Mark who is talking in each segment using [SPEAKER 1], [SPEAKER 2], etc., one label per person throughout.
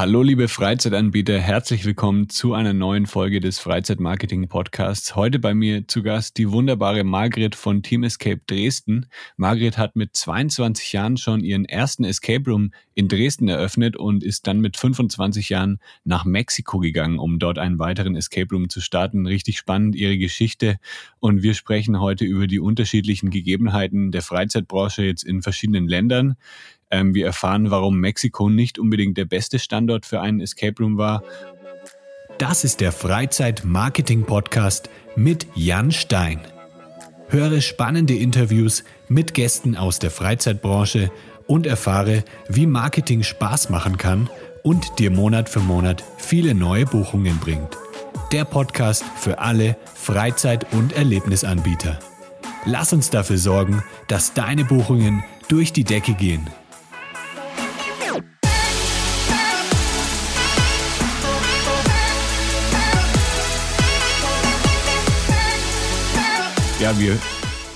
[SPEAKER 1] Hallo liebe Freizeitanbieter, herzlich willkommen zu einer neuen Folge des Freizeitmarketing Podcasts. Heute bei mir zu Gast die wunderbare Margret von Team Escape Dresden. Margret hat mit 22 Jahren schon ihren ersten Escape Room in Dresden eröffnet und ist dann mit 25 Jahren nach Mexiko gegangen, um dort einen weiteren Escape Room zu starten. Richtig spannend ihre Geschichte und wir sprechen heute über die unterschiedlichen Gegebenheiten der Freizeitbranche jetzt in verschiedenen Ländern. Ähm, wir erfahren, warum Mexiko nicht unbedingt der beste Standort für einen Escape Room war.
[SPEAKER 2] Das ist der Freizeit-Marketing-Podcast mit Jan Stein. Höre spannende Interviews mit Gästen aus der Freizeitbranche und erfahre, wie Marketing Spaß machen kann und dir Monat für Monat viele neue Buchungen bringt. Der Podcast für alle Freizeit- und Erlebnisanbieter. Lass uns dafür sorgen, dass deine Buchungen durch die Decke gehen.
[SPEAKER 1] Ja, wir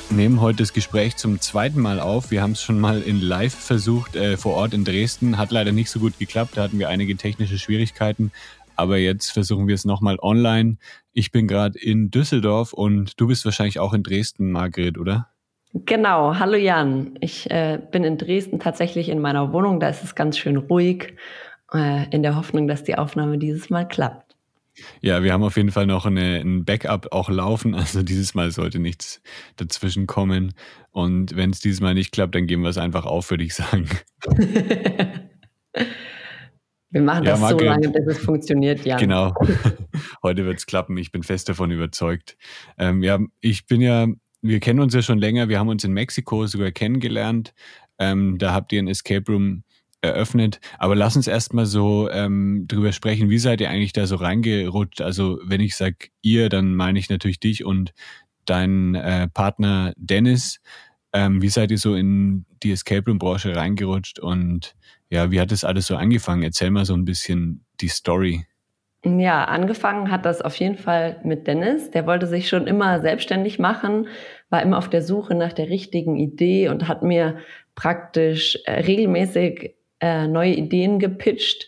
[SPEAKER 1] nehmen heute das Gespräch zum zweiten Mal auf. Wir haben es schon mal in Live versucht, äh, vor Ort in Dresden. Hat leider nicht so gut geklappt. Da hatten wir einige technische Schwierigkeiten. Aber jetzt versuchen wir es nochmal online. Ich bin gerade in Düsseldorf und du bist wahrscheinlich auch in Dresden, Margret, oder?
[SPEAKER 3] Genau, hallo Jan. Ich äh, bin in Dresden tatsächlich in meiner Wohnung. Da ist es ganz schön ruhig, äh, in der Hoffnung, dass die Aufnahme dieses Mal klappt.
[SPEAKER 1] Ja, wir haben auf jeden Fall noch eine, ein Backup auch laufen. Also dieses Mal sollte nichts dazwischen kommen. Und wenn es dieses Mal nicht klappt, dann geben wir es einfach auf, würde ich sagen.
[SPEAKER 3] wir machen das Margaret, so lange, bis es funktioniert, ja.
[SPEAKER 1] Genau. Heute wird es klappen. Ich bin fest davon überzeugt. Ähm, ja, ich bin ja, wir kennen uns ja schon länger. Wir haben uns in Mexiko sogar kennengelernt. Ähm, da habt ihr ein Escape Room eröffnet. Aber lass uns erstmal so ähm, drüber sprechen, wie seid ihr eigentlich da so reingerutscht? Also wenn ich sage ihr, dann meine ich natürlich dich und deinen äh, Partner Dennis. Ähm, wie seid ihr so in die Escape Room Branche reingerutscht und ja, wie hat das alles so angefangen? Erzähl mal so ein bisschen die Story.
[SPEAKER 3] Ja, angefangen hat das auf jeden Fall mit Dennis. Der wollte sich schon immer selbstständig machen, war immer auf der Suche nach der richtigen Idee und hat mir praktisch äh, regelmäßig äh, neue Ideen gepitcht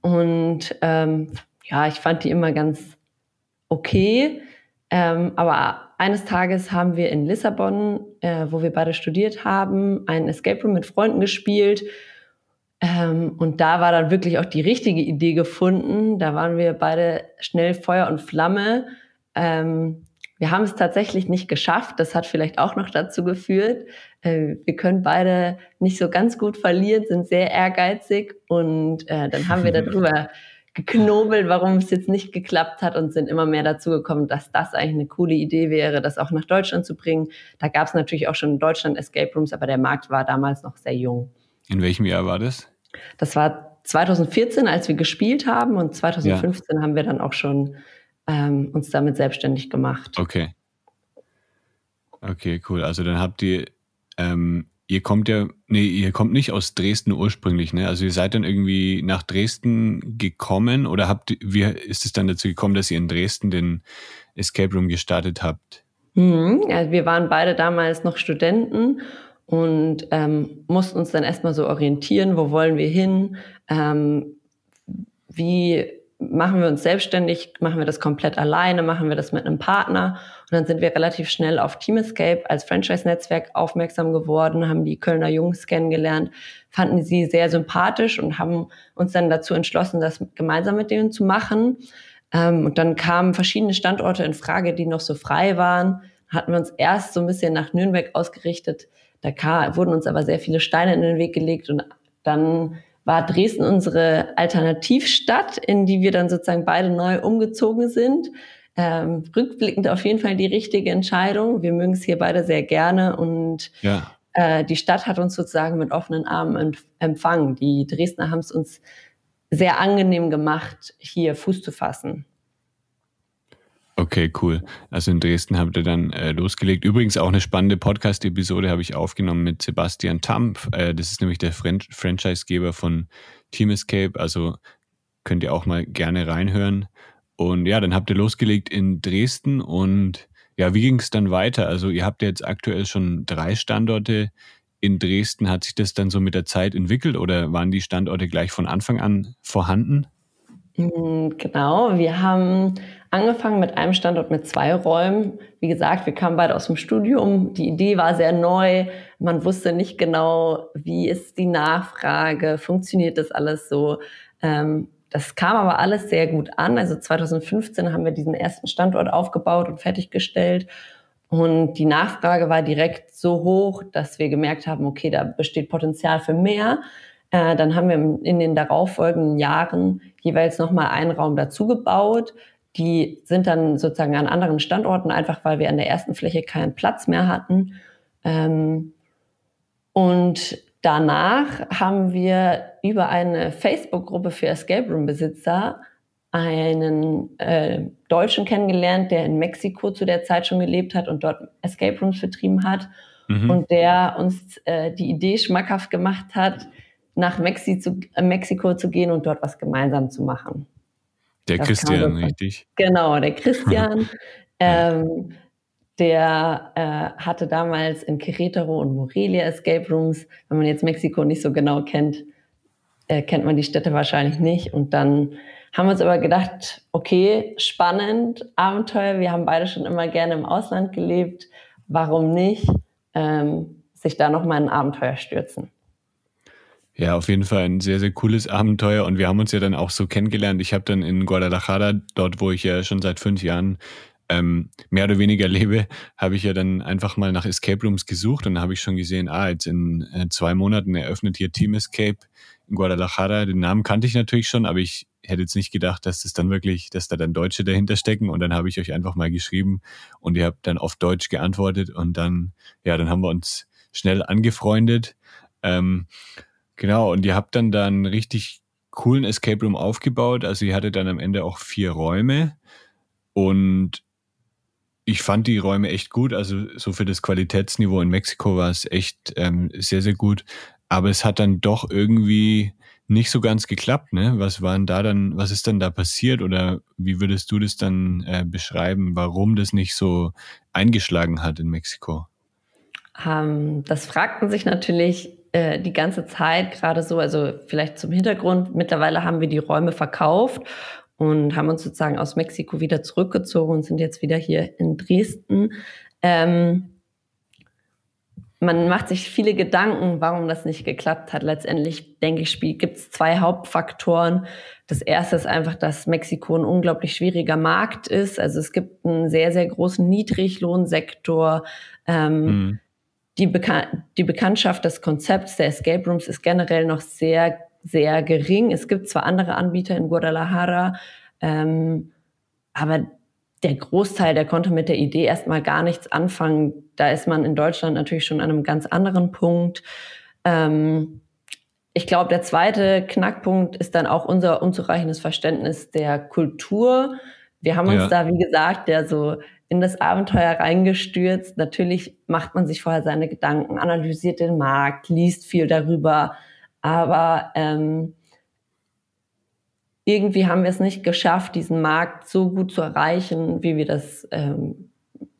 [SPEAKER 3] und ähm, ja, ich fand die immer ganz okay. Ähm, aber eines Tages haben wir in Lissabon, äh, wo wir beide studiert haben, ein Escape Room mit Freunden gespielt. Ähm, und da war dann wirklich auch die richtige Idee gefunden. Da waren wir beide schnell Feuer und Flamme. Ähm, wir haben es tatsächlich nicht geschafft. Das hat vielleicht auch noch dazu geführt. Äh, wir können beide nicht so ganz gut verlieren, sind sehr ehrgeizig und äh, dann haben wir darüber geknobelt, warum es jetzt nicht geklappt hat und sind immer mehr dazu gekommen, dass das eigentlich eine coole Idee wäre, das auch nach Deutschland zu bringen. Da gab es natürlich auch schon in Deutschland Escape Rooms, aber der Markt war damals noch sehr jung.
[SPEAKER 1] In welchem Jahr war das?
[SPEAKER 3] Das war 2014, als wir gespielt haben und 2015 ja. haben wir dann auch schon ähm, uns damit selbstständig gemacht.
[SPEAKER 1] Okay. Okay, cool. Also dann habt ihr, ähm, ihr kommt ja, nee, ihr kommt nicht aus Dresden ursprünglich, ne? Also ihr seid dann irgendwie nach Dresden gekommen oder habt, wie ist es dann dazu gekommen, dass ihr in Dresden den Escape Room gestartet habt?
[SPEAKER 3] Mhm, also wir waren beide damals noch Studenten und ähm, mussten uns dann erstmal so orientieren, wo wollen wir hin, ähm, wie machen wir uns selbstständig, machen wir das komplett alleine, machen wir das mit einem Partner. Und dann sind wir relativ schnell auf Team Escape als Franchise-Netzwerk aufmerksam geworden, haben die Kölner Jungs kennengelernt, fanden sie sehr sympathisch und haben uns dann dazu entschlossen, das gemeinsam mit denen zu machen. Ähm, und dann kamen verschiedene Standorte in Frage, die noch so frei waren. Hatten wir uns erst so ein bisschen nach Nürnberg ausgerichtet. Da wurden uns aber sehr viele Steine in den Weg gelegt und dann war Dresden unsere Alternativstadt, in die wir dann sozusagen beide neu umgezogen sind. Ähm, rückblickend auf jeden Fall die richtige Entscheidung. Wir mögen es hier beide sehr gerne und ja. äh, die Stadt hat uns sozusagen mit offenen Armen empfangen. Die Dresdner haben es uns sehr angenehm gemacht, hier Fuß zu fassen.
[SPEAKER 1] Okay, cool. Also in Dresden habt ihr dann äh, losgelegt. Übrigens auch eine spannende Podcast-Episode habe ich aufgenommen mit Sebastian Tampf. Äh, das ist nämlich der Fran Franchisegeber von Team Escape. Also könnt ihr auch mal gerne reinhören. Und ja, dann habt ihr losgelegt in Dresden. Und ja, wie ging es dann weiter? Also ihr habt jetzt aktuell schon drei Standorte in Dresden, hat sich das dann so mit der Zeit entwickelt oder waren die Standorte gleich von Anfang an vorhanden?
[SPEAKER 3] Mm, genau, wir haben angefangen mit einem Standort mit zwei Räumen. Wie gesagt, wir kamen beide aus dem Studium. Die Idee war sehr neu. Man wusste nicht genau, wie ist die Nachfrage, funktioniert das alles so. Ähm, das kam aber alles sehr gut an. Also 2015 haben wir diesen ersten Standort aufgebaut und fertiggestellt. Und die Nachfrage war direkt so hoch, dass wir gemerkt haben, okay, da besteht Potenzial für mehr. Äh, dann haben wir in den darauffolgenden Jahren jeweils nochmal einen Raum dazu gebaut. Die sind dann sozusagen an anderen Standorten, einfach weil wir an der ersten Fläche keinen Platz mehr hatten. Ähm, und danach haben wir über eine Facebook-Gruppe für Escape Room-Besitzer einen äh, Deutschen kennengelernt, der in Mexiko zu der Zeit schon gelebt hat und dort Escape Rooms vertrieben hat. Mhm. Und der uns äh, die Idee schmackhaft gemacht hat, nach Mexi zu, äh, Mexiko zu gehen und dort was gemeinsam zu machen.
[SPEAKER 1] Der das Christian, richtig?
[SPEAKER 3] Genau, der Christian. ähm, der äh, hatte damals in Querétaro und Morelia Escape Rooms. Wenn man jetzt Mexiko nicht so genau kennt, äh, kennt man die Städte wahrscheinlich nicht. Und dann haben wir uns aber gedacht, okay, spannend, Abenteuer. Wir haben beide schon immer gerne im Ausland gelebt. Warum nicht ähm, sich da nochmal in ein Abenteuer stürzen?
[SPEAKER 1] Ja, auf jeden Fall ein sehr, sehr cooles Abenteuer. Und wir haben uns ja dann auch so kennengelernt. Ich habe dann in Guadalajara, dort wo ich ja schon seit fünf Jahren ähm, mehr oder weniger lebe, habe ich ja dann einfach mal nach Escape Rooms gesucht und da habe ich schon gesehen, ah, jetzt in äh, zwei Monaten eröffnet hier Team Escape in Guadalajara. Den Namen kannte ich natürlich schon, aber ich hätte jetzt nicht gedacht, dass das dann wirklich, dass da dann Deutsche dahinter stecken. Und dann habe ich euch einfach mal geschrieben und ihr habt dann auf Deutsch geantwortet und dann, ja, dann haben wir uns schnell angefreundet. Ähm, genau, und ihr habt dann da einen richtig coolen Escape Room aufgebaut. Also ihr hattet dann am Ende auch vier Räume und ich fand die Räume echt gut. Also so für das Qualitätsniveau in Mexiko war es echt ähm, sehr, sehr gut. Aber es hat dann doch irgendwie nicht so ganz geklappt, ne? Was waren da dann, was ist dann da passiert oder wie würdest du das dann äh, beschreiben, warum das nicht so eingeschlagen hat in Mexiko?
[SPEAKER 3] Ähm, das fragten sich natürlich äh, die ganze Zeit gerade so, also vielleicht zum Hintergrund, mittlerweile haben wir die Räume verkauft und haben uns sozusagen aus Mexiko wieder zurückgezogen und sind jetzt wieder hier in Dresden. Ähm, man macht sich viele Gedanken, warum das nicht geklappt hat. Letztendlich, denke ich, gibt es zwei Hauptfaktoren. Das erste ist einfach, dass Mexiko ein unglaublich schwieriger Markt ist. Also es gibt einen sehr, sehr großen Niedriglohnsektor. Ähm, mhm. Die, Bekan die Bekanntschaft des Konzepts der Escape Rooms ist generell noch sehr, sehr gering. Es gibt zwar andere Anbieter in Guadalajara, ähm, aber der Großteil, der konnte mit der Idee erstmal gar nichts anfangen. Da ist man in Deutschland natürlich schon an einem ganz anderen Punkt. Ähm, ich glaube, der zweite Knackpunkt ist dann auch unser unzureichendes Verständnis der Kultur. Wir haben uns ja. da, wie gesagt, ja so in das Abenteuer reingestürzt. Natürlich macht man sich vorher seine Gedanken, analysiert den Markt, liest viel darüber. Aber ähm, irgendwie haben wir es nicht geschafft, diesen Markt so gut zu erreichen, wie wir das ähm,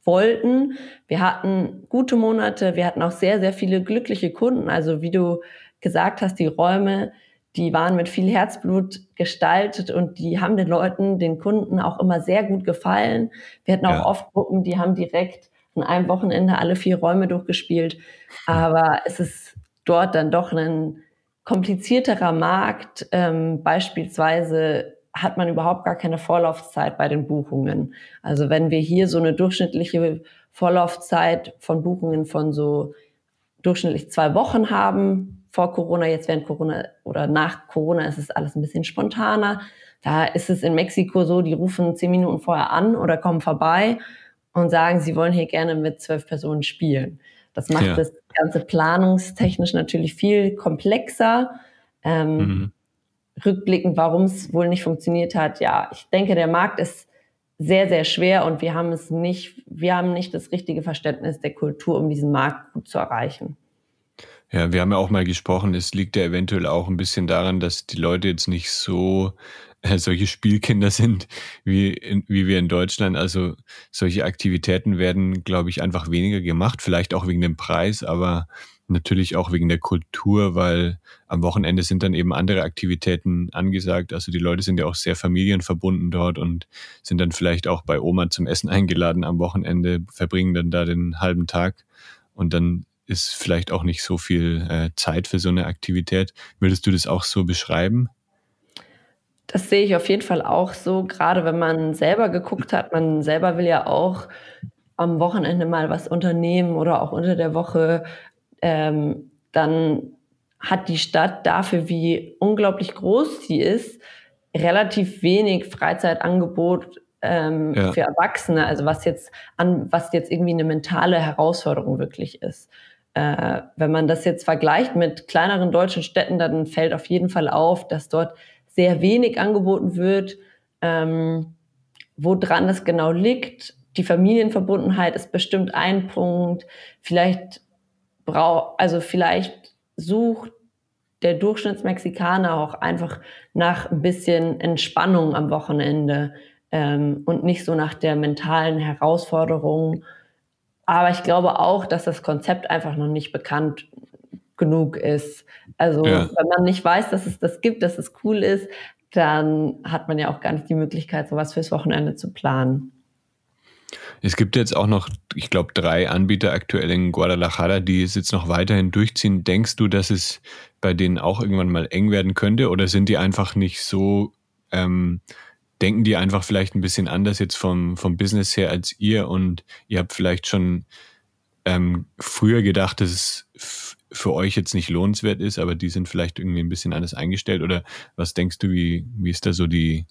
[SPEAKER 3] wollten. Wir hatten gute Monate, wir hatten auch sehr, sehr viele glückliche Kunden. Also wie du gesagt hast, die Räume, die waren mit viel Herzblut gestaltet und die haben den Leuten, den Kunden auch immer sehr gut gefallen. Wir hatten auch ja. oft Gruppen, die haben direkt an einem Wochenende alle vier Räume durchgespielt. Aber es ist dort dann doch ein komplizierterer Markt. Ähm, beispielsweise hat man überhaupt gar keine Vorlaufzeit bei den Buchungen. Also wenn wir hier so eine durchschnittliche Vorlaufzeit von Buchungen von so durchschnittlich zwei Wochen haben vor Corona, jetzt während Corona oder nach Corona ist es alles ein bisschen spontaner. Da ist es in Mexiko so, die rufen zehn Minuten vorher an oder kommen vorbei und sagen, sie wollen hier gerne mit zwölf Personen spielen. Das macht ja. das Ganze planungstechnisch natürlich viel komplexer. Ähm, mhm. Rückblickend, warum es wohl nicht funktioniert hat, ja, ich denke, der Markt ist sehr, sehr schwer und wir haben es nicht, wir haben nicht das richtige Verständnis der Kultur, um diesen Markt gut zu erreichen.
[SPEAKER 1] Ja, wir haben ja auch mal gesprochen, es liegt ja eventuell auch ein bisschen daran, dass die Leute jetzt nicht so äh, solche Spielkinder sind wie, in, wie wir in Deutschland. Also solche Aktivitäten werden, glaube ich, einfach weniger gemacht, vielleicht auch wegen dem Preis, aber natürlich auch wegen der Kultur, weil am Wochenende sind dann eben andere Aktivitäten angesagt. Also die Leute sind ja auch sehr familienverbunden dort und sind dann vielleicht auch bei Oma zum Essen eingeladen am Wochenende, verbringen dann da den halben Tag und dann ist vielleicht auch nicht so viel äh, Zeit für so eine Aktivität. Würdest du das auch so beschreiben?
[SPEAKER 3] Das sehe ich auf jeden Fall auch so, gerade wenn man selber geguckt hat. Man selber will ja auch am Wochenende mal was unternehmen oder auch unter der Woche. Ähm, dann hat die Stadt dafür, wie unglaublich groß sie ist, relativ wenig Freizeitangebot ähm, ja. für Erwachsene, also was jetzt an, was jetzt irgendwie eine mentale Herausforderung wirklich ist. Äh, wenn man das jetzt vergleicht mit kleineren deutschen Städten, dann fällt auf jeden Fall auf, dass dort sehr wenig angeboten wird. Ähm, woran das genau liegt, die Familienverbundenheit ist bestimmt ein Punkt. Vielleicht braucht, also vielleicht sucht der Durchschnittsmexikaner auch einfach nach ein bisschen Entspannung am Wochenende ähm, und nicht so nach der mentalen Herausforderung. Aber ich glaube auch, dass das Konzept einfach noch nicht bekannt genug ist. Also ja. wenn man nicht weiß, dass es das gibt, dass es cool ist, dann hat man ja auch gar nicht die Möglichkeit, sowas fürs Wochenende zu planen.
[SPEAKER 1] Es gibt jetzt auch noch, ich glaube, drei Anbieter aktuell in Guadalajara, die es jetzt noch weiterhin durchziehen. Denkst du, dass es bei denen auch irgendwann mal eng werden könnte oder sind die einfach nicht so, ähm, denken die einfach vielleicht ein bisschen anders jetzt vom, vom Business her als ihr und ihr habt vielleicht schon ähm, früher gedacht, dass es für euch jetzt nicht lohnenswert ist, aber die sind vielleicht irgendwie ein bisschen anders eingestellt oder was denkst du, wie, wie ist da so die,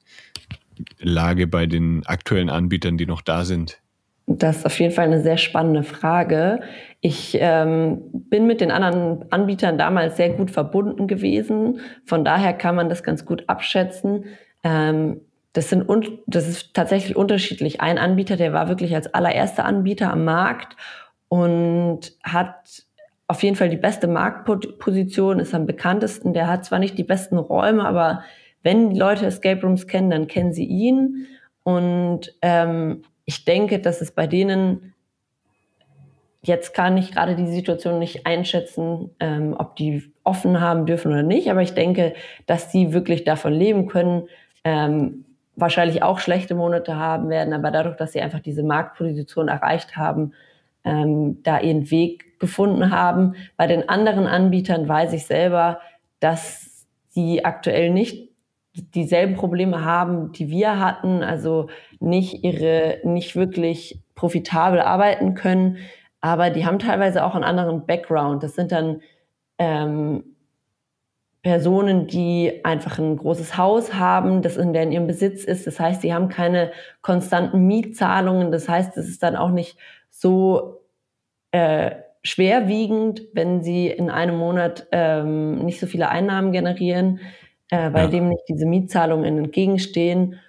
[SPEAKER 1] Lage bei den aktuellen Anbietern, die noch da sind?
[SPEAKER 3] Das ist auf jeden Fall eine sehr spannende Frage. Ich ähm, bin mit den anderen Anbietern damals sehr gut verbunden gewesen. Von daher kann man das ganz gut abschätzen. Ähm, das, sind das ist tatsächlich unterschiedlich. Ein Anbieter, der war wirklich als allererster Anbieter am Markt und hat auf jeden Fall die beste Marktposition, ist am bekanntesten. Der hat zwar nicht die besten Räume, aber wenn Leute Escape Rooms kennen, dann kennen sie ihn. Und ähm, ich denke, dass es bei denen jetzt kann ich gerade die Situation nicht einschätzen, ähm, ob die offen haben dürfen oder nicht, aber ich denke, dass sie wirklich davon leben können, ähm, wahrscheinlich auch schlechte Monate haben werden, aber dadurch, dass sie einfach diese Marktposition erreicht haben, ähm, da ihren Weg gefunden haben. Bei den anderen Anbietern weiß ich selber, dass sie aktuell nicht dieselben Probleme haben, die wir hatten, also nicht ihre, nicht wirklich profitabel arbeiten können, aber die haben teilweise auch einen anderen Background. Das sind dann ähm, Personen, die einfach ein großes Haus haben, das in, der in ihrem Besitz ist. Das heißt, sie haben keine konstanten Mietzahlungen. Das heißt, es ist dann auch nicht so äh, schwerwiegend, wenn sie in einem Monat ähm, nicht so viele Einnahmen generieren äh, weil ja. dem nicht diese Mietzahlungen entgegenstehen.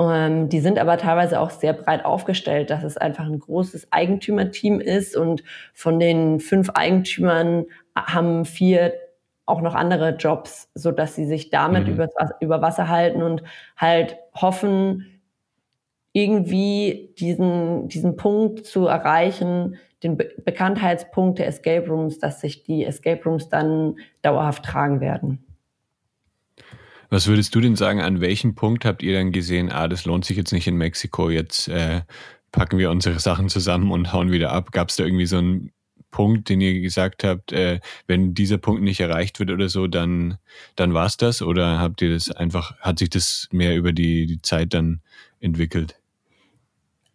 [SPEAKER 3] Ähm, die sind aber teilweise auch sehr breit aufgestellt, dass es einfach ein großes Eigentümerteam ist und von den fünf Eigentümern haben vier auch noch andere Jobs, so dass sie sich damit mhm. über, über Wasser halten und halt hoffen, irgendwie diesen, diesen Punkt zu erreichen, den Be Bekanntheitspunkt der Escape Rooms, dass sich die Escape Rooms dann dauerhaft tragen werden.
[SPEAKER 1] Was würdest du denn sagen, an welchem Punkt habt ihr dann gesehen, ah, das lohnt sich jetzt nicht in Mexiko, jetzt äh, packen wir unsere Sachen zusammen und hauen wieder ab? Gab es da irgendwie so einen Punkt, den ihr gesagt habt, äh, wenn dieser Punkt nicht erreicht wird oder so, dann, dann war es das? Oder habt ihr das einfach, hat sich das mehr über die, die Zeit dann entwickelt?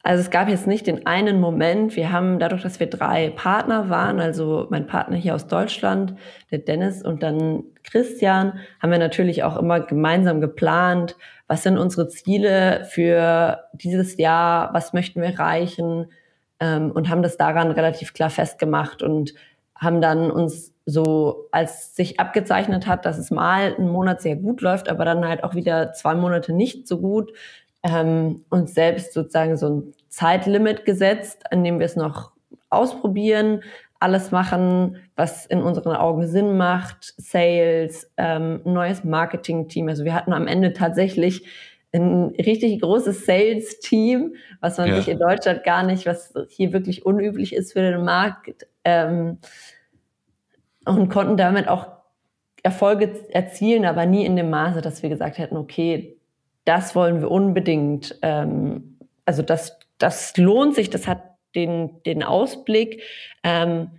[SPEAKER 3] Also es gab jetzt nicht den einen Moment. Wir haben dadurch, dass wir drei Partner waren, also mein Partner hier aus Deutschland, der Dennis und dann Christian, haben wir natürlich auch immer gemeinsam geplant, was sind unsere Ziele für dieses Jahr, was möchten wir erreichen ähm, und haben das daran relativ klar festgemacht und haben dann uns so, als sich abgezeichnet hat, dass es mal einen Monat sehr gut läuft, aber dann halt auch wieder zwei Monate nicht so gut, ähm, uns selbst sozusagen so ein Zeitlimit gesetzt, an dem wir es noch ausprobieren, alles machen, was in unseren Augen Sinn macht, Sales, ähm, neues Marketing-Team. Also wir hatten am Ende tatsächlich ein richtig großes Sales-Team, was man ja. sich in Deutschland gar nicht, was hier wirklich unüblich ist für den Markt. Ähm, und konnten damit auch Erfolge erzielen, aber nie in dem Maße, dass wir gesagt hätten, okay, das wollen wir unbedingt. Ähm, also das, das lohnt sich, das hat den, den Ausblick. Ähm,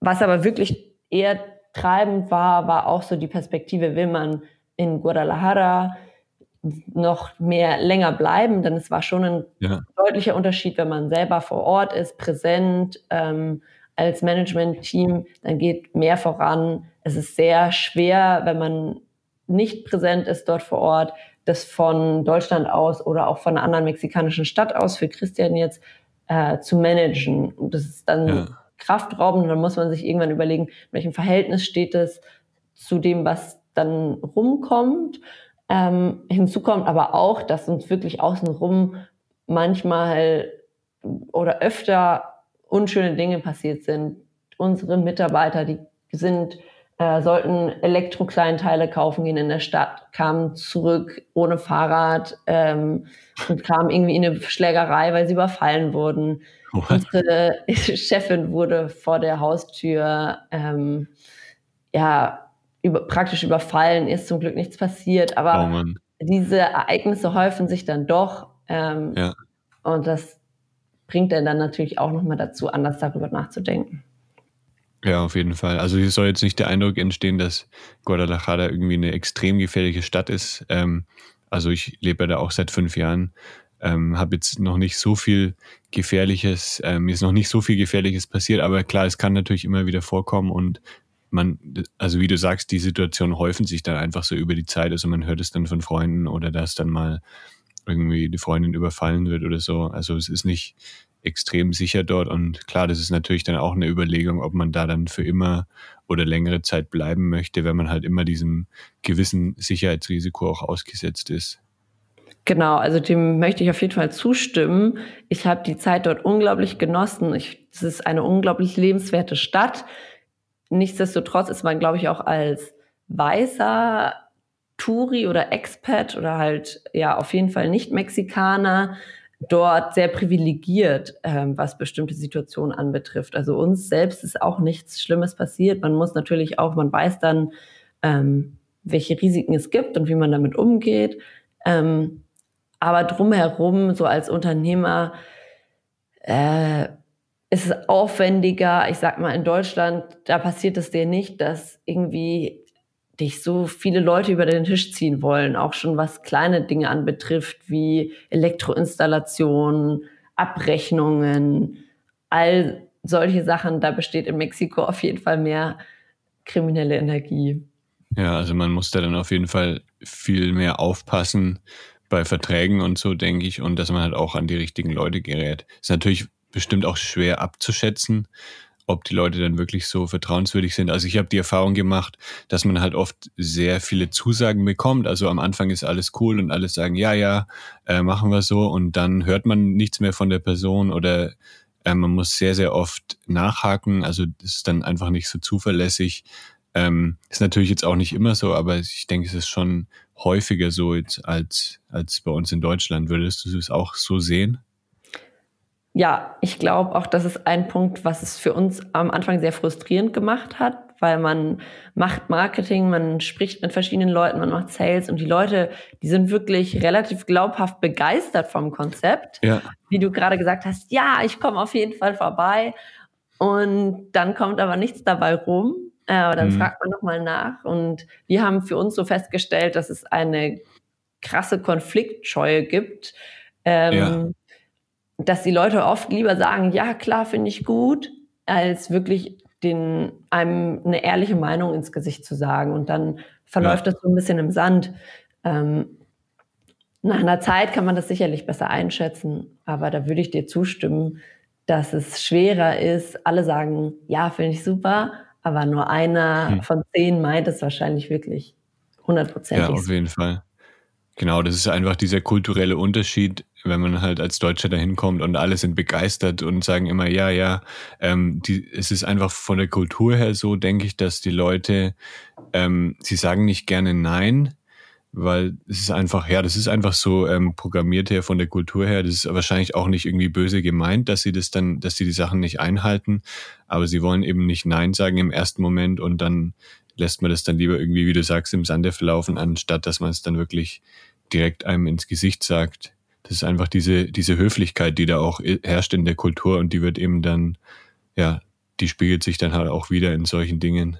[SPEAKER 3] was aber wirklich eher treibend war, war auch so die Perspektive, will man in Guadalajara noch mehr länger bleiben, denn es war schon ein ja. deutlicher Unterschied, wenn man selber vor Ort ist, präsent ähm, als Management-Team, dann geht mehr voran. Es ist sehr schwer, wenn man nicht präsent ist dort vor Ort, das von Deutschland aus oder auch von einer anderen mexikanischen Stadt aus für Christian jetzt äh, zu managen. Und das ist dann ja. kraftraubend dann muss man sich irgendwann überlegen, in welchem Verhältnis steht es zu dem, was dann rumkommt. Ähm, hinzu kommt aber auch, dass uns wirklich außenrum manchmal oder öfter unschöne Dinge passiert sind. Unsere Mitarbeiter, die sind, äh, sollten Elektrokleinteile kaufen gehen in der Stadt, kamen zurück ohne Fahrrad ähm, und kamen irgendwie in eine Schlägerei, weil sie überfallen wurden. What? Unsere Chefin wurde vor der Haustür ähm, ja über, praktisch überfallen, ist zum Glück nichts passiert, aber oh diese Ereignisse häufen sich dann doch. Ähm, ja. Und das bringt er dann natürlich auch nochmal dazu, anders darüber nachzudenken.
[SPEAKER 1] Ja, auf jeden Fall. Also hier soll jetzt nicht der Eindruck entstehen, dass Guadalajara irgendwie eine extrem gefährliche Stadt ist. Ähm, also ich lebe da auch seit fünf Jahren, ähm, habe jetzt noch nicht so viel Gefährliches, ähm, mir ist noch nicht so viel Gefährliches passiert, aber klar, es kann natürlich immer wieder vorkommen und man, also wie du sagst, die Situationen häufen sich dann einfach so über die Zeit. Also man hört es dann von Freunden oder dass dann mal irgendwie die Freundin überfallen wird oder so. Also es ist nicht extrem sicher dort und klar, das ist natürlich dann auch eine Überlegung, ob man da dann für immer oder längere Zeit bleiben möchte, wenn man halt immer diesem gewissen Sicherheitsrisiko auch ausgesetzt ist.
[SPEAKER 3] Genau, also dem möchte ich auf jeden Fall zustimmen. Ich habe die Zeit dort unglaublich genossen. es ist eine unglaublich lebenswerte Stadt. Nichtsdestotrotz ist man, glaube ich, auch als weißer Touri oder Expat oder halt ja auf jeden Fall nicht Mexikaner dort sehr privilegiert, ähm, was bestimmte Situationen anbetrifft. Also uns selbst ist auch nichts Schlimmes passiert. Man muss natürlich auch, man weiß dann, ähm, welche Risiken es gibt und wie man damit umgeht. Ähm, aber drumherum, so als Unternehmer, äh, ist es aufwendiger. Ich sag mal, in Deutschland, da passiert es dir nicht, dass irgendwie dich so viele Leute über den Tisch ziehen wollen, auch schon was kleine Dinge anbetrifft, wie Elektroinstallationen, Abrechnungen, all solche Sachen. Da besteht in Mexiko auf jeden Fall mehr kriminelle Energie.
[SPEAKER 1] Ja, also man muss da dann auf jeden Fall viel mehr aufpassen bei Verträgen und so, denke ich, und dass man halt auch an die richtigen Leute gerät. Ist natürlich bestimmt auch schwer abzuschätzen, ob die Leute dann wirklich so vertrauenswürdig sind. Also ich habe die Erfahrung gemacht, dass man halt oft sehr viele Zusagen bekommt. Also am Anfang ist alles cool und alles sagen, ja, ja, äh, machen wir so. Und dann hört man nichts mehr von der Person oder äh, man muss sehr, sehr oft nachhaken. Also das ist dann einfach nicht so zuverlässig. Ähm, ist natürlich jetzt auch nicht immer so, aber ich denke, es ist schon häufiger so jetzt als, als bei uns in Deutschland. Würdest du es auch so sehen?
[SPEAKER 3] Ja, ich glaube auch, das ist ein Punkt, was es für uns am Anfang sehr frustrierend gemacht hat, weil man macht Marketing, man spricht mit verschiedenen Leuten, man macht Sales und die Leute, die sind wirklich relativ glaubhaft begeistert vom Konzept. Ja. Wie du gerade gesagt hast, ja, ich komme auf jeden Fall vorbei. Und dann kommt aber nichts dabei rum. Äh, dann mhm. fragt man nochmal nach. Und wir haben für uns so festgestellt, dass es eine krasse Konfliktscheue gibt. Ähm, ja dass die Leute oft lieber sagen, ja klar, finde ich gut, als wirklich den, einem eine ehrliche Meinung ins Gesicht zu sagen. Und dann verläuft ja. das so ein bisschen im Sand. Ähm, nach einer Zeit kann man das sicherlich besser einschätzen, aber da würde ich dir zustimmen, dass es schwerer ist. Alle sagen, ja, finde ich super, aber nur einer hm. von zehn meint es wahrscheinlich wirklich hundertprozentig.
[SPEAKER 1] Ja, auf jeden Fall. Genau, das ist einfach dieser kulturelle Unterschied, wenn man halt als Deutscher dahin kommt und alle sind begeistert und sagen immer, ja, ja, ähm, die, es ist einfach von der Kultur her so, denke ich, dass die Leute, ähm, sie sagen nicht gerne Nein, weil es ist einfach, ja, das ist einfach so ähm, programmiert her von der Kultur her. Das ist wahrscheinlich auch nicht irgendwie böse gemeint, dass sie das dann, dass sie die Sachen nicht einhalten, aber sie wollen eben nicht Nein sagen im ersten Moment und dann lässt man das dann lieber irgendwie, wie du sagst, im Sande verlaufen, anstatt dass man es dann wirklich direkt einem ins Gesicht sagt. Das ist einfach diese, diese Höflichkeit, die da auch herrscht in der Kultur und die wird eben dann, ja, die spiegelt sich dann halt auch wieder in solchen Dingen.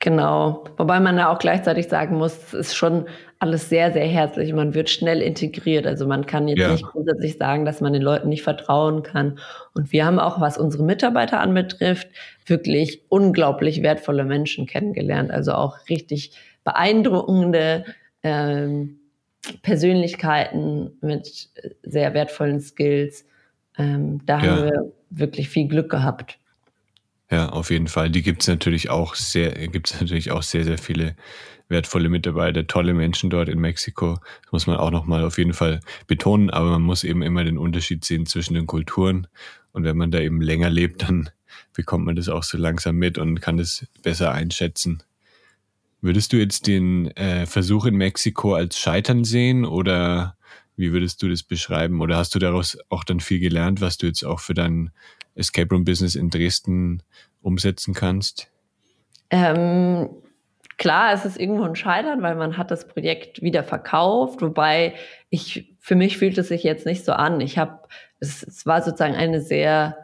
[SPEAKER 3] Genau. Wobei man da auch gleichzeitig sagen muss, es ist schon alles sehr, sehr herzlich. Man wird schnell integriert. Also man kann jetzt ja. nicht grundsätzlich sagen, dass man den Leuten nicht vertrauen kann. Und wir haben auch, was unsere Mitarbeiter anbetrifft, wirklich unglaublich wertvolle Menschen kennengelernt. Also auch richtig beeindruckende ähm, Persönlichkeiten mit sehr wertvollen Skills. Ähm, da ja. haben wir wirklich viel Glück gehabt.
[SPEAKER 1] Ja, auf jeden Fall. Die gibt es natürlich auch sehr, gibt es natürlich auch sehr, sehr viele wertvolle Mitarbeiter, tolle Menschen dort in Mexiko. Das muss man auch nochmal auf jeden Fall betonen, aber man muss eben immer den Unterschied sehen zwischen den Kulturen. Und wenn man da eben länger lebt, dann bekommt man das auch so langsam mit und kann das besser einschätzen. Würdest du jetzt den äh, Versuch in Mexiko als Scheitern sehen oder wie würdest du das beschreiben? Oder hast du daraus auch dann viel gelernt, was du jetzt auch für dein Escape Room Business in Dresden umsetzen kannst?
[SPEAKER 3] Ähm, klar, es ist irgendwo ein Scheitern, weil man hat das Projekt wieder verkauft, wobei ich, für mich fühlt es sich jetzt nicht so an. Ich habe, es, es war sozusagen eine sehr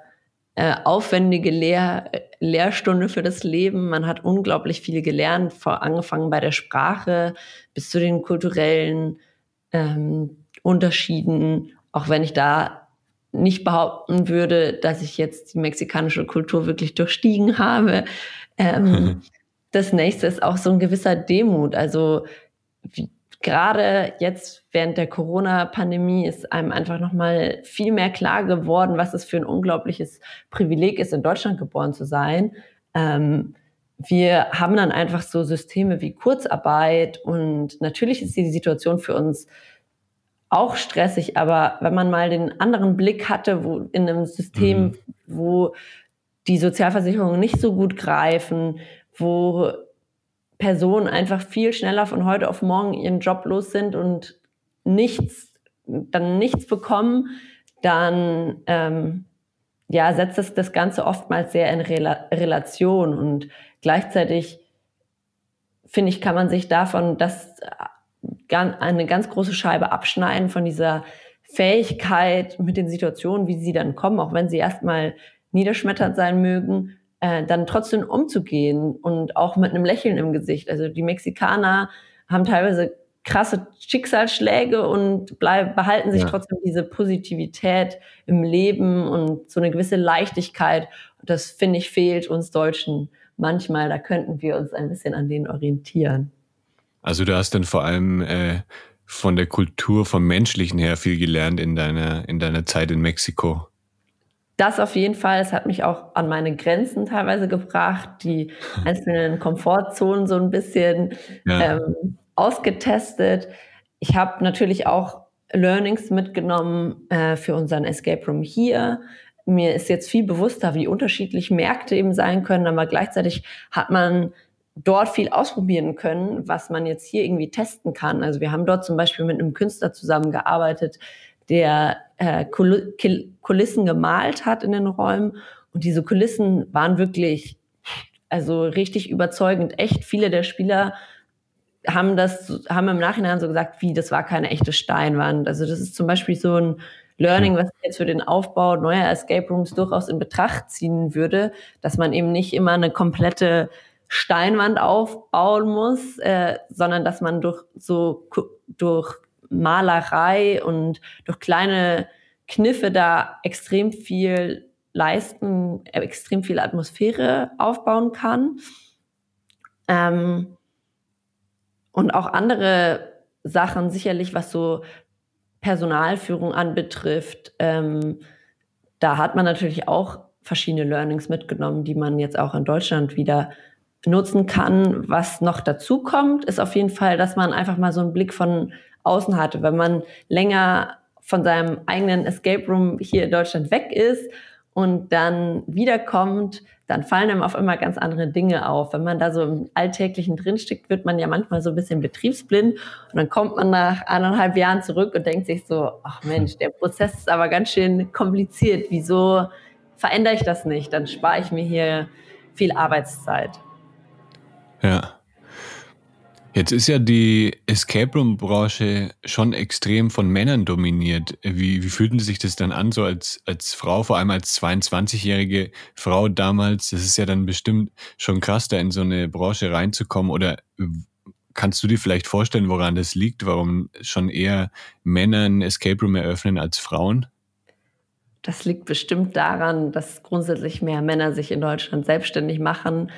[SPEAKER 3] äh, aufwendige Lehr Lehrstunde für das Leben. Man hat unglaublich viel gelernt, vor, angefangen bei der Sprache bis zu den kulturellen ähm, Unterschieden, auch wenn ich da nicht behaupten würde, dass ich jetzt die mexikanische Kultur wirklich durchstiegen habe. Ähm, das nächste ist auch so ein gewisser Demut. Also wie, gerade jetzt während der Corona-Pandemie ist einem einfach nochmal viel mehr klar geworden, was es für ein unglaubliches Privileg ist, in Deutschland geboren zu sein. Ähm, wir haben dann einfach so Systeme wie Kurzarbeit und natürlich ist die Situation für uns auch stressig, aber wenn man mal den anderen Blick hatte, wo in einem System, mhm. wo die Sozialversicherungen nicht so gut greifen, wo Personen einfach viel schneller von heute auf morgen ihren Job los sind und nichts, dann nichts bekommen, dann ähm, ja, setzt das, das Ganze oftmals sehr in Rela Relation. Und gleichzeitig finde ich, kann man sich davon das eine ganz große Scheibe abschneiden von dieser Fähigkeit mit den Situationen, wie sie dann kommen, auch wenn sie erstmal niederschmetternd sein mögen, äh, dann trotzdem umzugehen und auch mit einem Lächeln im Gesicht. Also die Mexikaner haben teilweise krasse Schicksalsschläge und bleib, behalten sich ja. trotzdem diese Positivität im Leben und so eine gewisse Leichtigkeit. Das finde ich fehlt uns Deutschen manchmal. Da könnten wir uns ein bisschen an denen orientieren.
[SPEAKER 1] Also du hast dann vor allem äh, von der Kultur, vom Menschlichen her viel gelernt in deiner, in deiner Zeit in Mexiko.
[SPEAKER 3] Das auf jeden Fall. Es hat mich auch an meine Grenzen teilweise gebracht, die einzelnen Komfortzonen so ein bisschen ja. ähm, ausgetestet. Ich habe natürlich auch Learnings mitgenommen äh, für unseren Escape Room hier. Mir ist jetzt viel bewusster, wie unterschiedlich Märkte eben sein können, aber gleichzeitig hat man dort viel ausprobieren können, was man jetzt hier irgendwie testen kann. Also wir haben dort zum Beispiel mit einem Künstler zusammengearbeitet, der äh, Kulissen gemalt hat in den Räumen. Und diese Kulissen waren wirklich, also richtig überzeugend. Echt viele der Spieler haben das, haben im Nachhinein so gesagt, wie, das war keine echte Steinwand. Also das ist zum Beispiel so ein Learning, was ich jetzt für den Aufbau neuer Escape Rooms durchaus in Betracht ziehen würde, dass man eben nicht immer eine komplette Steinwand aufbauen muss, äh, sondern dass man durch so durch Malerei und durch kleine Kniffe da extrem viel leisten, äh, extrem viel Atmosphäre aufbauen kann. Ähm, und auch andere Sachen, sicherlich was so Personalführung anbetrifft, ähm, da hat man natürlich auch verschiedene Learnings mitgenommen, die man jetzt auch in Deutschland wieder nutzen kann. Was noch dazu kommt, ist auf jeden Fall, dass man einfach mal so einen Blick von außen hatte. Wenn man länger von seinem eigenen Escape Room hier in Deutschland weg ist und dann wiederkommt, dann fallen einem auf immer ganz andere Dinge auf. Wenn man da so im Alltäglichen drinsteckt, wird man ja manchmal so ein bisschen betriebsblind und dann kommt man nach anderthalb Jahren zurück und denkt sich so, ach Mensch, der Prozess ist aber ganz schön kompliziert. Wieso verändere ich das nicht? Dann spare ich mir hier viel Arbeitszeit.
[SPEAKER 1] Ja. Jetzt ist ja die Escape Room Branche schon extrem von Männern dominiert. Wie, wie fühlten sich das dann an, so als, als Frau, vor allem als 22-jährige Frau damals? Das ist ja dann bestimmt schon krass, da in so eine Branche reinzukommen. Oder kannst du dir vielleicht vorstellen, woran das liegt, warum schon eher Männer ein Escape Room eröffnen als Frauen?
[SPEAKER 3] Das liegt bestimmt daran, dass grundsätzlich mehr Männer sich in Deutschland selbstständig machen.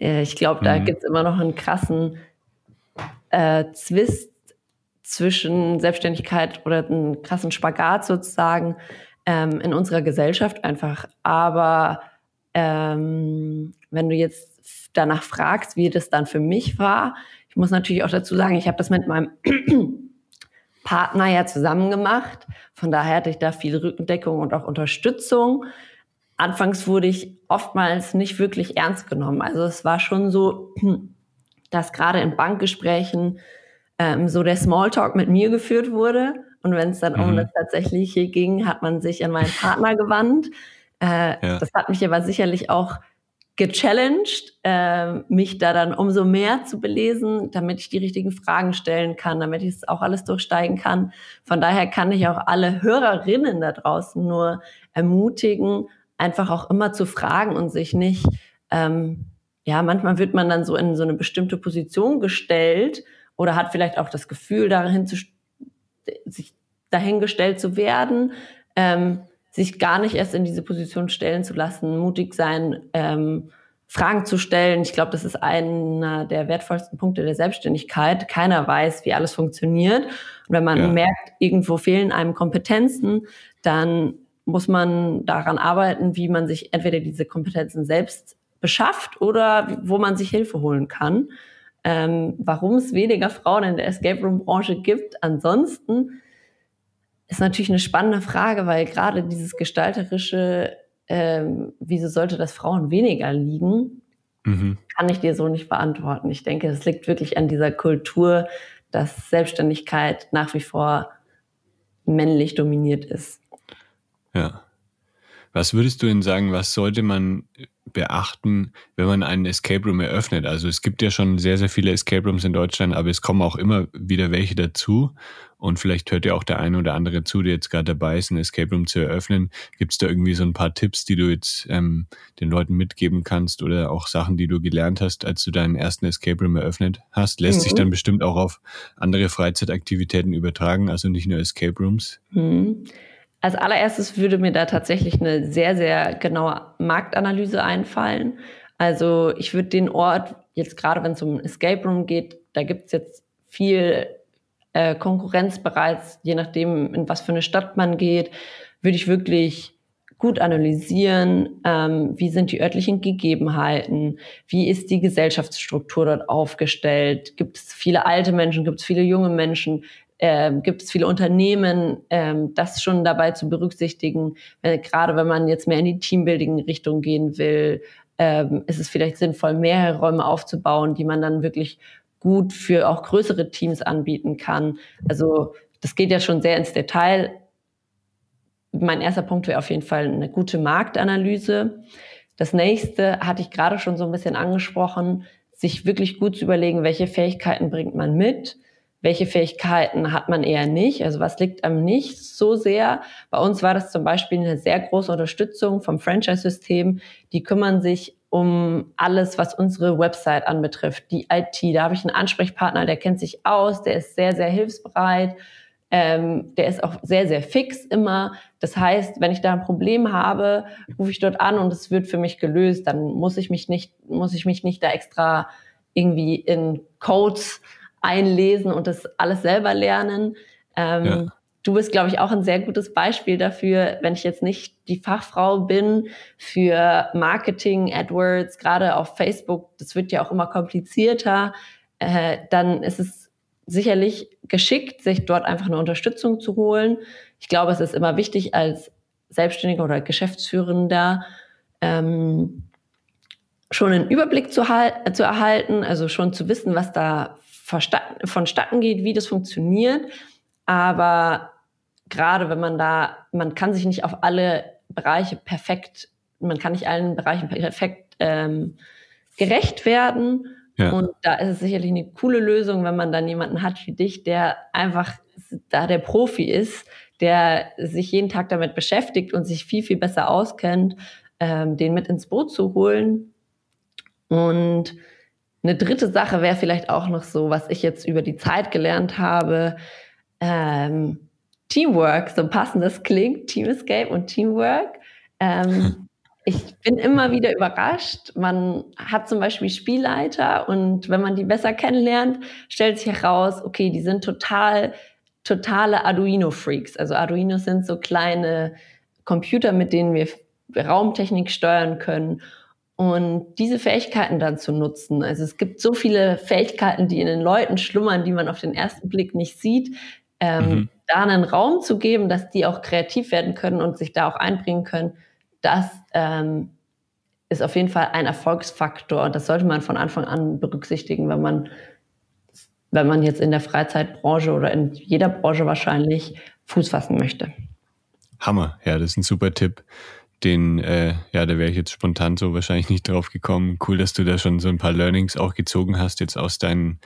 [SPEAKER 3] Äh, ich glaube, da mhm. gibt es immer noch einen krassen äh, Zwist zwischen Selbstständigkeit oder einen krassen Spagat sozusagen ähm, in unserer Gesellschaft einfach. Aber ähm, wenn du jetzt danach fragst, wie das dann für mich war, ich muss natürlich auch dazu sagen, ich habe das mit meinem Partner ja zusammen gemacht. Von daher hatte ich da viel Rückendeckung und auch Unterstützung. Anfangs wurde ich oftmals nicht wirklich ernst genommen. Also es war schon so, dass gerade in Bankgesprächen ähm, so der Smalltalk mit mir geführt wurde. Und wenn es dann mhm. um das Tatsächliche ging, hat man sich an meinen Partner gewandt. Äh, ja. Das hat mich aber sicherlich auch gechallenged, äh, mich da dann umso mehr zu belesen, damit ich die richtigen Fragen stellen kann, damit ich es auch alles durchsteigen kann. Von daher kann ich auch alle Hörerinnen da draußen nur ermutigen, einfach auch immer zu fragen und sich nicht ähm, ja, manchmal wird man dann so in so eine bestimmte Position gestellt oder hat vielleicht auch das Gefühl, dahin zu, sich dahingestellt zu werden, ähm, sich gar nicht erst in diese Position stellen zu lassen, mutig sein, ähm, Fragen zu stellen. Ich glaube, das ist einer der wertvollsten Punkte der Selbstständigkeit. Keiner weiß, wie alles funktioniert. Und wenn man ja. merkt, irgendwo fehlen einem Kompetenzen, dann muss man daran arbeiten, wie man sich entweder diese Kompetenzen selbst beschafft oder wo man sich Hilfe holen kann. Ähm, warum es weniger Frauen in der Escape Room Branche gibt, ansonsten ist natürlich eine spannende Frage, weil gerade dieses gestalterische, ähm, wieso sollte das Frauen weniger liegen, mhm. kann ich dir so nicht beantworten. Ich denke, es liegt wirklich an dieser Kultur, dass Selbstständigkeit nach wie vor männlich dominiert ist.
[SPEAKER 1] Ja. Was würdest du denn sagen, was sollte man beachten, wenn man einen Escape Room eröffnet? Also es gibt ja schon sehr, sehr viele Escape Rooms in Deutschland, aber es kommen auch immer wieder welche dazu. Und vielleicht hört ja auch der eine oder andere zu, der jetzt gerade dabei ist, einen Escape Room zu eröffnen. Gibt es da irgendwie so ein paar Tipps, die du jetzt ähm, den Leuten mitgeben kannst oder auch Sachen, die du gelernt hast, als du deinen ersten Escape Room eröffnet hast? Lässt mhm. sich dann bestimmt auch auf andere Freizeitaktivitäten übertragen, also nicht nur Escape Rooms?
[SPEAKER 3] Mhm. Als allererstes würde mir da tatsächlich eine sehr, sehr genaue Marktanalyse einfallen. Also ich würde den Ort, jetzt gerade wenn es um Escape Room geht, da gibt es jetzt viel äh, Konkurrenz bereits, je nachdem, in was für eine Stadt man geht, würde ich wirklich gut analysieren, ähm, wie sind die örtlichen Gegebenheiten, wie ist die Gesellschaftsstruktur dort aufgestellt, gibt es viele alte Menschen, gibt es viele junge Menschen, ähm, gibt es viele Unternehmen, ähm, das schon dabei zu berücksichtigen, wenn, gerade wenn man jetzt mehr in die Teambuilding-Richtung gehen will, ähm, ist es vielleicht sinnvoll, mehrere Räume aufzubauen, die man dann wirklich gut für auch größere Teams anbieten kann. Also das geht ja schon sehr ins Detail. Mein erster Punkt wäre auf jeden Fall eine gute Marktanalyse. Das nächste hatte ich gerade schon so ein bisschen angesprochen, sich wirklich gut zu überlegen, welche Fähigkeiten bringt man mit welche Fähigkeiten hat man eher nicht, also was liegt einem nicht so sehr. Bei uns war das zum Beispiel eine sehr große Unterstützung vom Franchise-System. Die kümmern sich um alles, was unsere Website anbetrifft, die IT. Da habe ich einen Ansprechpartner, der kennt sich aus, der ist sehr, sehr hilfsbereit. Ähm, der ist auch sehr, sehr fix immer. Das heißt, wenn ich da ein Problem habe, rufe ich dort an und es wird für mich gelöst. Dann muss ich mich nicht, muss ich mich nicht da extra irgendwie in Codes einlesen und das alles selber lernen. Ähm, ja. Du bist, glaube ich, auch ein sehr gutes Beispiel dafür, wenn ich jetzt nicht die Fachfrau bin für Marketing, AdWords, gerade auf Facebook, das wird ja auch immer komplizierter, äh, dann ist es sicherlich geschickt, sich dort einfach eine Unterstützung zu holen. Ich glaube, es ist immer wichtig, als Selbstständiger oder Geschäftsführender ähm, schon einen Überblick zu, zu erhalten, also schon zu wissen, was da vonstatten geht, wie das funktioniert. Aber gerade wenn man da, man kann sich nicht auf alle Bereiche perfekt, man kann nicht allen Bereichen perfekt ähm, gerecht werden. Ja. Und da ist es sicherlich eine coole Lösung, wenn man dann jemanden hat wie dich, der einfach da der Profi ist, der sich jeden Tag damit beschäftigt und sich viel, viel besser auskennt, ähm, den mit ins Boot zu holen. Und eine dritte Sache wäre vielleicht auch noch so, was ich jetzt über die Zeit gelernt habe. Ähm, Teamwork, so passend das klingt, Team Escape und Teamwork. Ähm, ich bin immer wieder überrascht. Man hat zum Beispiel Spielleiter und wenn man die besser kennenlernt, stellt sich heraus, okay, die sind total, totale Arduino-Freaks. Also Arduinos sind so kleine Computer, mit denen wir Raumtechnik steuern können. Und diese Fähigkeiten dann zu nutzen. Also es gibt so viele Fähigkeiten, die in den Leuten schlummern, die man auf den ersten Blick nicht sieht. Ähm, mhm. Da einen Raum zu geben, dass die auch kreativ werden können und sich da auch einbringen können, das ähm, ist auf jeden Fall ein Erfolgsfaktor. Und das sollte man von Anfang an berücksichtigen, wenn man, wenn man jetzt in der Freizeitbranche oder in jeder Branche wahrscheinlich Fuß fassen möchte.
[SPEAKER 1] Hammer, ja, das ist ein super Tipp den, äh, ja, da wäre ich jetzt spontan so wahrscheinlich nicht drauf gekommen. Cool, dass du da schon so ein paar Learnings auch gezogen hast, jetzt aus deinen,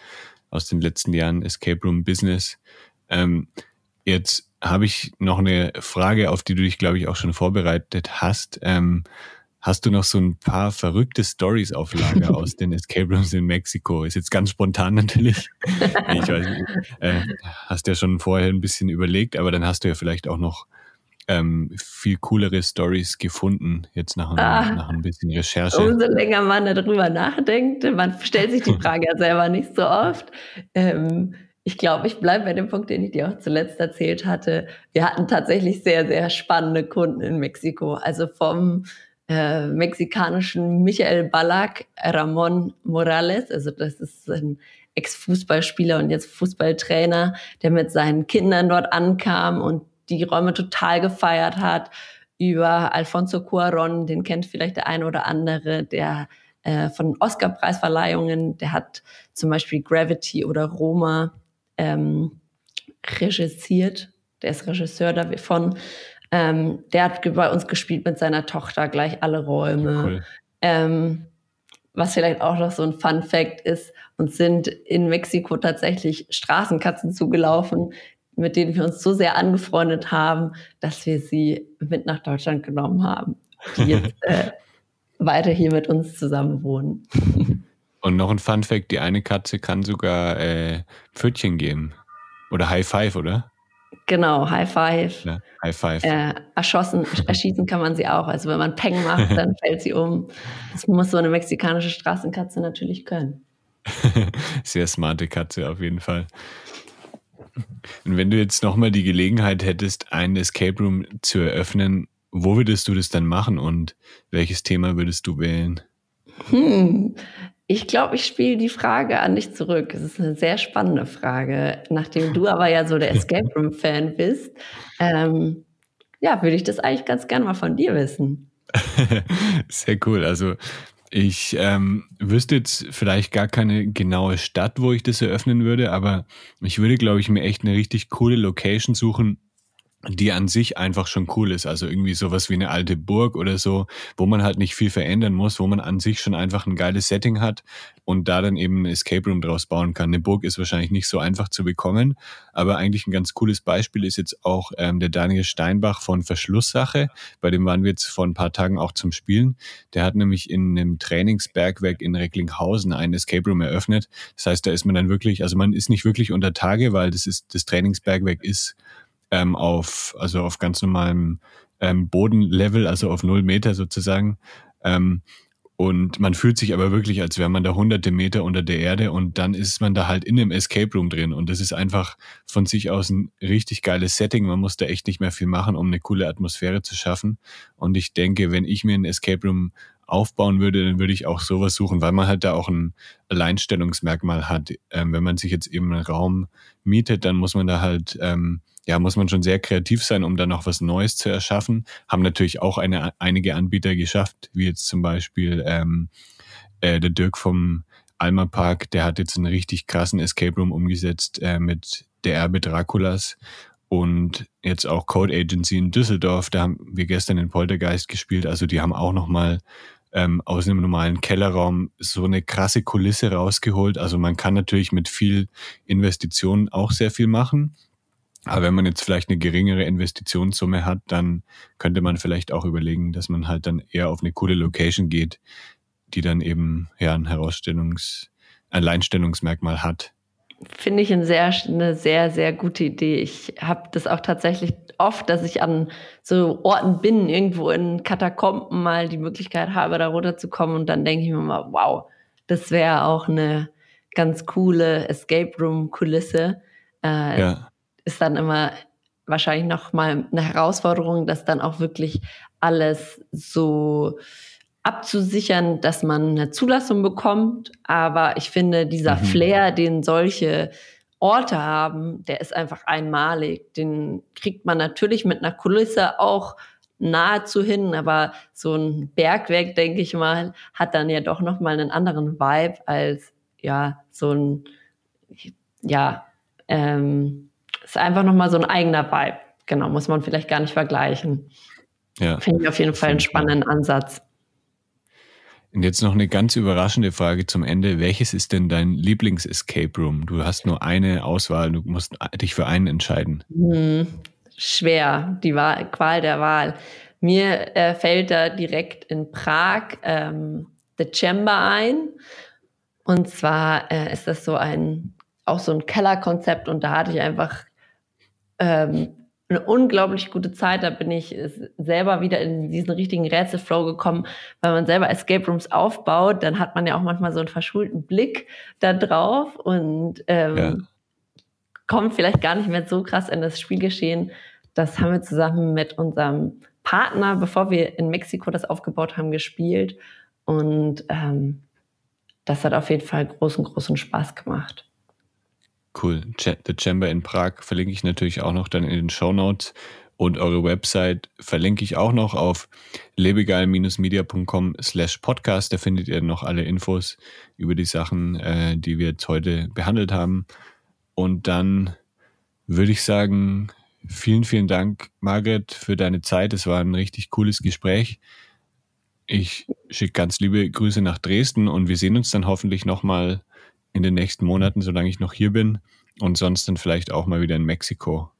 [SPEAKER 1] aus den letzten Jahren Escape Room Business. Ähm, jetzt habe ich noch eine Frage, auf die du dich, glaube ich, auch schon vorbereitet hast. Ähm, hast du noch so ein paar verrückte Stories auf Lager aus den Escape Rooms in Mexiko? Ist jetzt ganz spontan natürlich. ich weiß nicht, äh, hast ja schon vorher ein bisschen überlegt, aber dann hast du ja vielleicht auch noch ähm, viel coolere Stories gefunden, jetzt nach, ah, nach ein bisschen Recherche.
[SPEAKER 3] Umso länger man darüber nachdenkt, man stellt sich die Frage ja selber nicht so oft. Ähm, ich glaube, ich bleibe bei dem Punkt, den ich dir auch zuletzt erzählt hatte. Wir hatten tatsächlich sehr, sehr spannende Kunden in Mexiko. Also vom äh, mexikanischen Michael Ballack, Ramon Morales, also das ist ein Ex-Fußballspieler und jetzt Fußballtrainer, der mit seinen Kindern dort ankam und die Räume total gefeiert hat, über Alfonso Cuaron, den kennt vielleicht der eine oder andere, der äh, von Oscar-Preisverleihungen, der hat zum Beispiel Gravity oder Roma ähm, regissiert, der ist Regisseur davon. Ähm, der hat bei uns gespielt mit seiner Tochter gleich alle Räume. Cool. Ähm, was vielleicht auch noch so ein Fun Fact ist, uns sind in Mexiko tatsächlich Straßenkatzen zugelaufen, mit denen wir uns so sehr angefreundet haben, dass wir sie mit nach Deutschland genommen haben, die jetzt äh, weiter hier mit uns zusammen wohnen.
[SPEAKER 1] Und noch ein Fun Fact, die eine Katze kann sogar äh, Pfötchen geben. Oder High Five, oder?
[SPEAKER 3] Genau, High Five.
[SPEAKER 1] Ja, High Five.
[SPEAKER 3] Äh, erschossen, erschießen kann man sie auch. Also wenn man Peng macht, dann fällt sie um. Das muss so eine mexikanische Straßenkatze natürlich können.
[SPEAKER 1] Sehr smarte Katze auf jeden Fall. Und wenn du jetzt nochmal die Gelegenheit hättest, einen Escape Room zu eröffnen, wo würdest du das dann machen und welches Thema würdest du wählen?
[SPEAKER 3] Hm. Ich glaube, ich spiele die Frage an dich zurück. Es ist eine sehr spannende Frage. Nachdem du aber ja so der Escape Room-Fan bist, ähm, ja, würde ich das eigentlich ganz gerne mal von dir wissen.
[SPEAKER 1] sehr cool. Also ich ähm, wüsste jetzt vielleicht gar keine genaue Stadt, wo ich das eröffnen würde, aber ich würde, glaube ich, mir echt eine richtig coole Location suchen, die an sich einfach schon cool ist. Also irgendwie sowas wie eine alte Burg oder so, wo man halt nicht viel verändern muss, wo man an sich schon einfach ein geiles Setting hat und da dann eben ein Escape Room draus bauen kann. Eine Burg ist wahrscheinlich nicht so einfach zu bekommen, aber eigentlich ein ganz cooles Beispiel ist jetzt auch ähm, der Daniel Steinbach von Verschlusssache. Bei dem waren wir jetzt vor ein paar Tagen auch zum Spielen. Der hat nämlich in einem Trainingsbergwerk in Recklinghausen ein Escape Room eröffnet. Das heißt, da ist man dann wirklich, also man ist nicht wirklich unter Tage, weil das ist, das Trainingsbergwerk ist ähm, auf, also auf ganz normalem ähm, Bodenlevel, also auf null Meter sozusagen. Ähm, und man fühlt sich aber wirklich, als wäre man da hunderte Meter unter der Erde und dann ist man da halt in einem Escape Room drin. Und das ist einfach von sich aus ein richtig geiles Setting. Man muss da echt nicht mehr viel machen, um eine coole Atmosphäre zu schaffen. Und ich denke, wenn ich mir ein Escape Room aufbauen würde, dann würde ich auch sowas suchen, weil man halt da auch ein Alleinstellungsmerkmal hat. Ähm, wenn man sich jetzt eben einen Raum mietet, dann muss man da halt ähm, ja, muss man schon sehr kreativ sein, um da noch was Neues zu erschaffen. Haben natürlich auch eine, einige Anbieter geschafft, wie jetzt zum Beispiel ähm, äh, der Dirk vom Alma Park, der hat jetzt einen richtig krassen Escape Room umgesetzt äh, mit der Erbe Draculas und jetzt auch Code Agency in Düsseldorf. Da haben wir gestern in Poltergeist gespielt. Also die haben auch nochmal ähm, aus einem normalen Kellerraum so eine krasse Kulisse rausgeholt. Also man kann natürlich mit viel Investitionen auch sehr viel machen. Aber wenn man jetzt vielleicht eine geringere Investitionssumme hat, dann könnte man vielleicht auch überlegen, dass man halt dann eher auf eine coole Location geht, die dann eben ja ein Herausstellungs-, Alleinstellungsmerkmal hat.
[SPEAKER 3] Finde ich eine sehr, eine sehr, sehr gute Idee. Ich habe das auch tatsächlich oft, dass ich an so Orten bin, irgendwo in Katakomben mal die Möglichkeit habe, da runterzukommen und dann denke ich mir mal, wow, das wäre auch eine ganz coole Escape Room Kulisse. Äh, ja ist dann immer wahrscheinlich noch mal eine Herausforderung, das dann auch wirklich alles so abzusichern, dass man eine Zulassung bekommt. Aber ich finde, dieser mhm. Flair, den solche Orte haben, der ist einfach einmalig. Den kriegt man natürlich mit einer Kulisse auch nahezu hin, aber so ein Bergwerk, denke ich mal, hat dann ja doch noch mal einen anderen Vibe als ja so ein ja ähm, ist einfach nochmal so ein eigener Vibe. Genau, muss man vielleicht gar nicht vergleichen. Ja. Finde ich auf jeden Fall einen spannenden Ansatz.
[SPEAKER 1] Und jetzt noch eine ganz überraschende Frage zum Ende. Welches ist denn dein Lieblings-Escape Room? Du hast nur eine Auswahl, du musst dich für einen entscheiden.
[SPEAKER 3] Hm, schwer, die Wahl, Qual der Wahl. Mir äh, fällt da direkt in Prag ähm, The Chamber ein. Und zwar äh, ist das so ein, auch so ein Kellerkonzept und da hatte ich einfach ähm, eine unglaublich gute Zeit. Da bin ich selber wieder in diesen richtigen Rätselflow gekommen, weil man selber Escape Rooms aufbaut, dann hat man ja auch manchmal so einen verschulten Blick da drauf und ähm, ja. kommt vielleicht gar nicht mehr so krass in das Spielgeschehen. Das haben wir zusammen mit unserem Partner, bevor wir in Mexiko das aufgebaut haben, gespielt. Und ähm, das hat auf jeden Fall großen, großen Spaß gemacht.
[SPEAKER 1] Cool. The Chamber in Prag verlinke ich natürlich auch noch dann in den Show Notes. Und eure Website verlinke ich auch noch auf lebegeil-media.com slash podcast. Da findet ihr noch alle Infos über die Sachen, äh, die wir jetzt heute behandelt haben. Und dann würde ich sagen, vielen, vielen Dank, Margret, für deine Zeit. Es war ein richtig cooles Gespräch. Ich schicke ganz liebe Grüße nach Dresden und wir sehen uns dann hoffentlich nochmal in den nächsten Monaten, solange ich noch hier bin. Und sonst dann vielleicht auch mal wieder in Mexiko.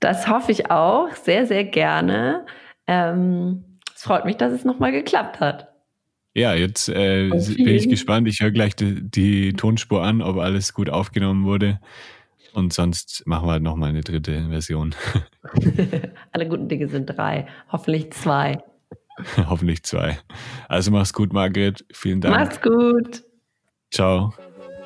[SPEAKER 3] Das hoffe ich auch, sehr, sehr gerne. Ähm, es freut mich, dass es nochmal geklappt hat.
[SPEAKER 1] Ja, jetzt äh, bin ich gespannt. Ich höre gleich die, die, Tonspur an, ob alles gut aufgenommen wurde. Und sonst machen wir halt nochmal eine dritte Version.
[SPEAKER 3] Alle guten Dinge sind drei. Hoffentlich zwei.
[SPEAKER 1] Hoffentlich zwei. Also mach's gut, Margret. Vielen Dank.
[SPEAKER 3] Mach's gut.
[SPEAKER 1] Ciao.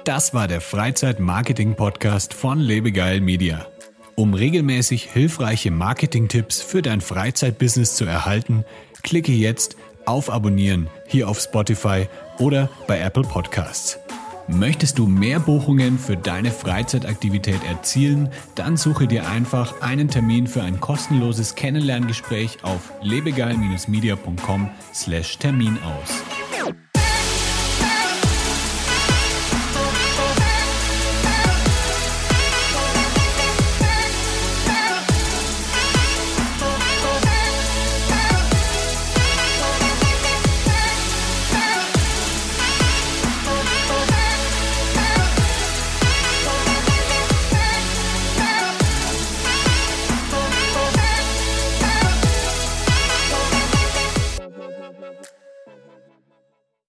[SPEAKER 2] Das war der Freizeit-Marketing-Podcast von Lebegeil Media. Um regelmäßig hilfreiche Marketing-Tipps für dein Freizeitbusiness zu erhalten, klicke jetzt auf Abonnieren hier auf Spotify oder bei Apple Podcasts. Möchtest du mehr Buchungen für deine Freizeitaktivität erzielen, dann suche dir einfach einen Termin für ein kostenloses Kennenlerngespräch auf lebegeil-media.com/termin aus.